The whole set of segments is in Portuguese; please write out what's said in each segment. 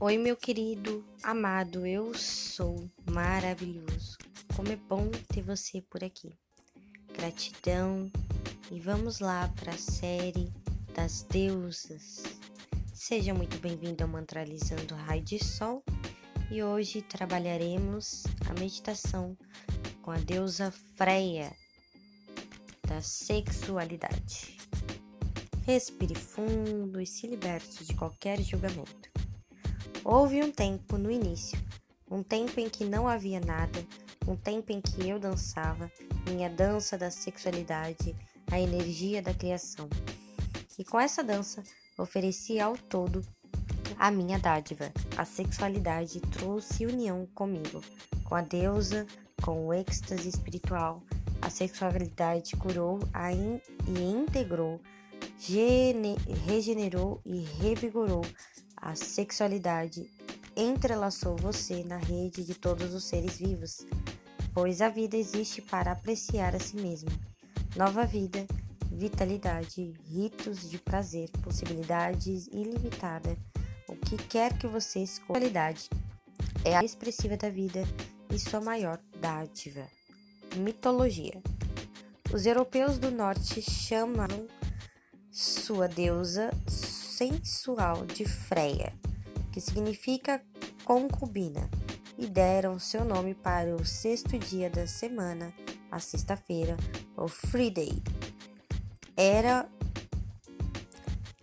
Oi, meu querido, amado, eu sou maravilhoso. Como é bom ter você por aqui. Gratidão e vamos lá para a série das deusas. Seja muito bem-vindo ao Mantralizando Raio de Sol e hoje trabalharemos a meditação com a deusa Freia da sexualidade. Respire fundo e se liberte de qualquer julgamento. Houve um tempo no início, um tempo em que não havia nada, um tempo em que eu dançava, minha dança da sexualidade, a energia da criação. E com essa dança, ofereci ao todo a minha dádiva. A sexualidade trouxe união comigo, com a deusa, com o êxtase espiritual. A sexualidade curou a in e integrou, regenerou e revigorou a sexualidade entrelaçou você na rede de todos os seres vivos, pois a vida existe para apreciar a si mesma. Nova vida, vitalidade, ritos de prazer, possibilidades ilimitada. O que quer que você escolha, qualidade é a expressiva da vida e sua maior dádiva. Mitologia. Os europeus do norte chamavam sua deusa sensual de Freia, que significa concubina, e deram seu nome para o sexto dia da semana, a sexta-feira, o Friday. Era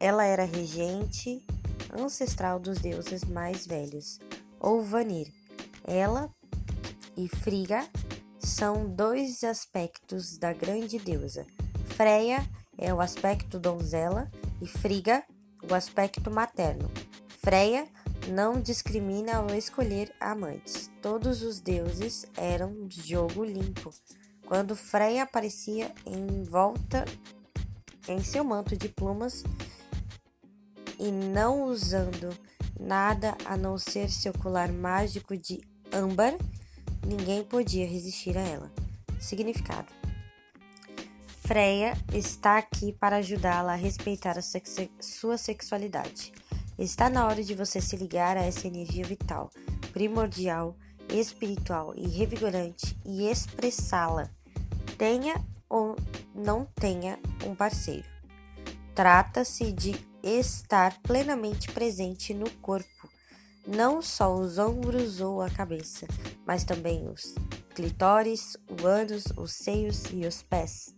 ela era regente ancestral dos deuses mais velhos, ou Vanir. Ela e Friga são dois aspectos da grande deusa. Freia é o aspecto donzela e Friga o aspecto materno. Freia não discrimina ao escolher amantes. Todos os deuses eram jogo limpo. Quando Freia aparecia em volta em seu manto de plumas e não usando nada a não ser seu colar mágico de âmbar, ninguém podia resistir a ela. Significado: Freya está aqui para ajudá-la a respeitar a sex sua sexualidade. Está na hora de você se ligar a essa energia vital, primordial, espiritual e revigorante e expressá-la. Tenha ou não tenha um parceiro. Trata-se de estar plenamente presente no corpo, não só os ombros ou a cabeça, mas também os clitóris, o ânus, os seios e os pés.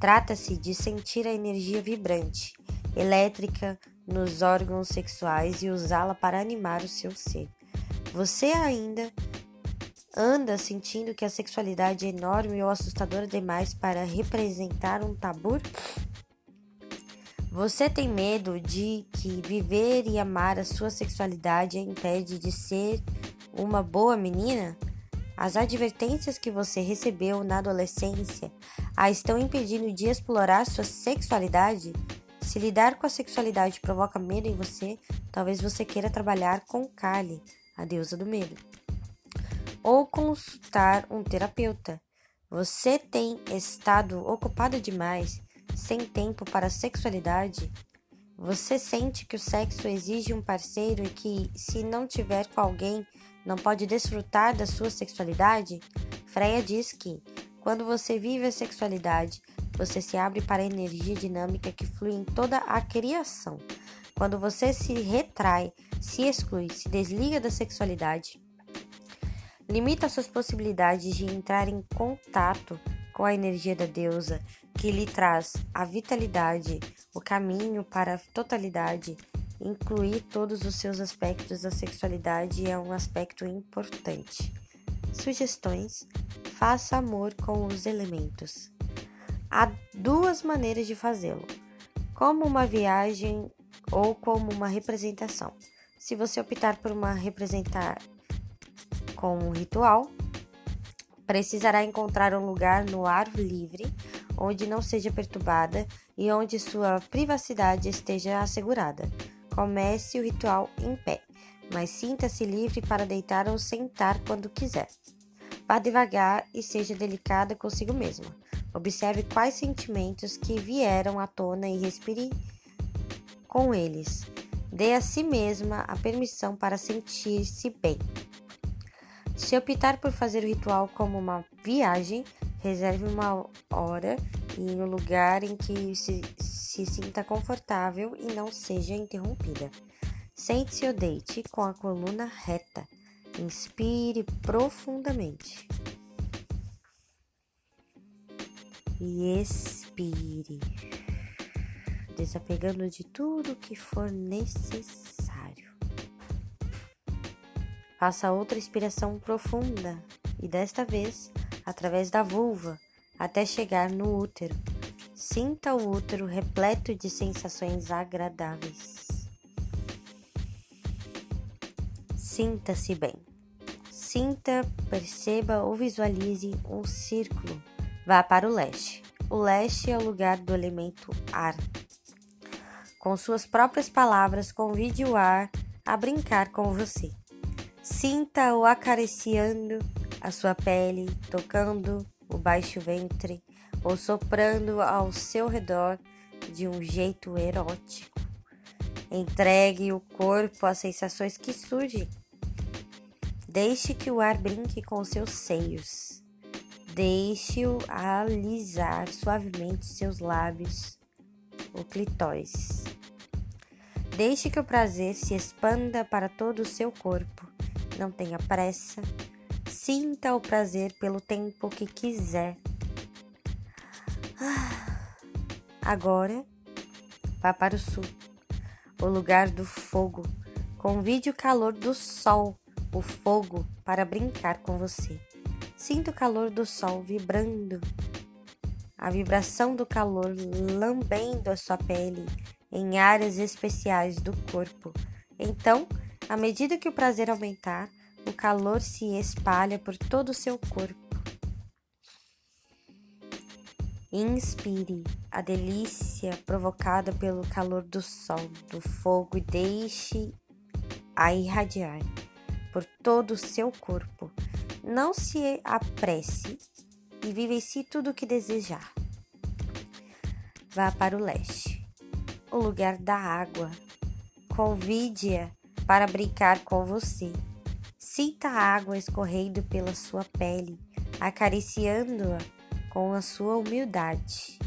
Trata-se de sentir a energia vibrante, elétrica nos órgãos sexuais e usá-la para animar o seu ser. Você ainda anda sentindo que a sexualidade é enorme ou assustadora demais para representar um tabu? Você tem medo de que viver e amar a sua sexualidade a impede de ser uma boa menina? As advertências que você recebeu na adolescência a estão impedindo de explorar sua sexualidade? Se lidar com a sexualidade provoca medo em você, talvez você queira trabalhar com Kali, a deusa do medo, ou consultar um terapeuta. Você tem estado ocupado demais, sem tempo para a sexualidade? Você sente que o sexo exige um parceiro e que, se não tiver com alguém, não pode desfrutar da sua sexualidade? Freya diz que, quando você vive a sexualidade, você se abre para a energia dinâmica que flui em toda a criação. Quando você se retrai, se exclui, se desliga da sexualidade, limita suas possibilidades de entrar em contato com a energia da deusa, que lhe traz a vitalidade, o caminho para a totalidade Incluir todos os seus aspectos da sexualidade é um aspecto importante. Sugestões: faça amor com os elementos. Há duas maneiras de fazê-lo: como uma viagem ou como uma representação. Se você optar por uma representar com um ritual, precisará encontrar um lugar no ar livre, onde não seja perturbada e onde sua privacidade esteja assegurada. Comece o ritual em pé, mas sinta-se livre para deitar ou sentar quando quiser. Vá devagar e seja delicada consigo mesma. Observe quais sentimentos que vieram à tona e respire com eles. Dê a si mesma a permissão para sentir-se bem. Se optar por fazer o ritual como uma viagem, reserve uma hora e um lugar em que se, se sinta confortável e não seja interrompida. Sente-se ou deite com a coluna reta. Inspire profundamente. E expire, desapegando de tudo que for necessário. Faça outra inspiração profunda e desta vez através da vulva até chegar no útero. Sinta o útero repleto de sensações agradáveis. Sinta-se bem. Sinta, perceba ou visualize um círculo. Vá para o leste. O leste é o lugar do elemento ar. Com suas próprias palavras, convide o ar a brincar com você. Sinta-o acariciando a sua pele, tocando o baixo ventre ou soprando ao seu redor de um jeito erótico. Entregue o corpo às sensações que surgem. Deixe que o ar brinque com seus seios. Deixe-o alisar suavemente seus lábios, o clitóris. Deixe que o prazer se expanda para todo o seu corpo. Não tenha pressa, Sinta o prazer pelo tempo que quiser. Ah, agora, vá para o sul, o lugar do fogo. Convide o calor do sol, o fogo, para brincar com você. Sinta o calor do sol vibrando, a vibração do calor lambendo a sua pele em áreas especiais do corpo. Então, à medida que o prazer aumentar, o calor se espalha por todo o seu corpo. Inspire a delícia provocada pelo calor do sol, do fogo e deixe a irradiar por todo o seu corpo. Não se apresse e vivencie tudo o que desejar. Vá para o leste, o lugar da água. Convide-a para brincar com você. Sinta a água escorrendo pela sua pele, acariciando-a com a sua humildade.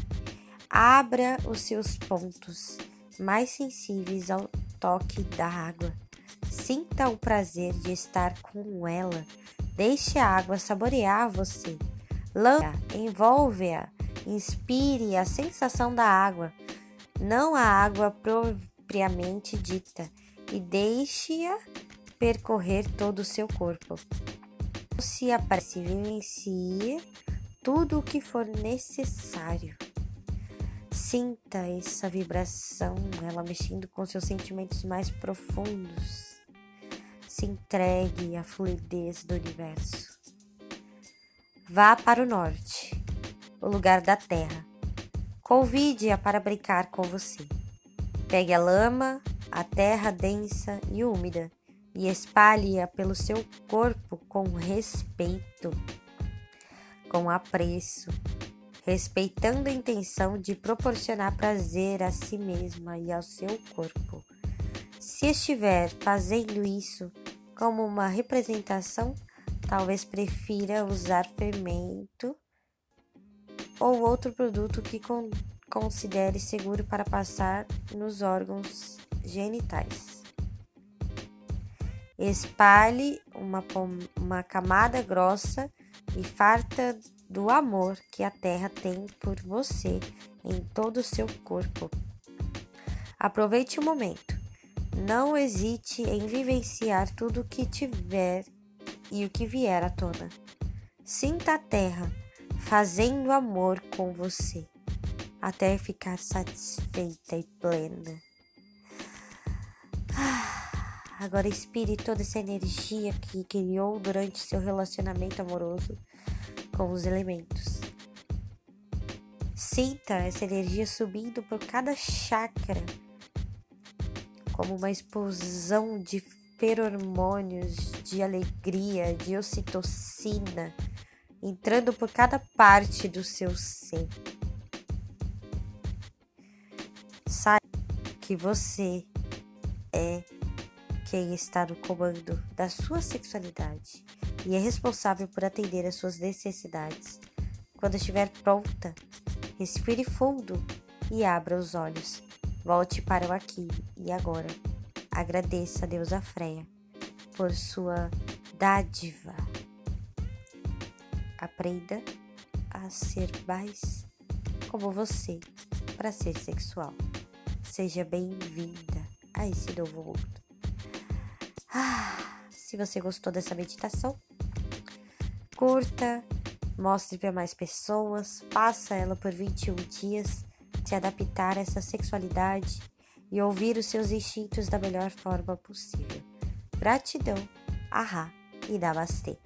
Abra os seus pontos mais sensíveis ao toque da água. Sinta o prazer de estar com ela. Deixe a água saborear você. Lamba, envolve-a. Inspire a sensação da água, não a água propriamente dita, e deixe-a percorrer todo o seu corpo. Se aparece, vivencie tudo o que for necessário. Sinta essa vibração, ela mexendo com seus sentimentos mais profundos. Se entregue à fluidez do universo. Vá para o norte, o lugar da terra. Convide-a para brincar com você. Pegue a lama, a terra densa e úmida e espalhe-a pelo seu corpo com respeito, com apreço, respeitando a intenção de proporcionar prazer a si mesma e ao seu corpo. Se estiver fazendo isso como uma representação, talvez prefira usar fermento ou outro produto que con considere seguro para passar nos órgãos genitais. Espalhe uma, uma camada grossa e farta do amor que a terra tem por você em todo o seu corpo. Aproveite o momento. Não hesite em vivenciar tudo o que tiver e o que vier à tona. Sinta a terra fazendo amor com você até ficar satisfeita e plena. Agora inspire toda essa energia que criou durante seu relacionamento amoroso com os elementos. Sinta essa energia subindo por cada chakra, como uma explosão de feromônios, de alegria, de ocitocina, entrando por cada parte do seu ser. Saiba que você é quem está no comando da sua sexualidade e é responsável por atender às suas necessidades. Quando estiver pronta, respire fundo e abra os olhos. Volte para o aqui e agora. Agradeça a deusa Freia por sua dádiva. Aprenda a ser mais como você para ser sexual. Seja bem-vinda a esse novo mundo. Ah, se você gostou dessa meditação, curta, mostre para mais pessoas, faça ela por 21 dias, se adaptar a essa sexualidade e ouvir os seus instintos da melhor forma possível. Gratidão, ahá e namastê.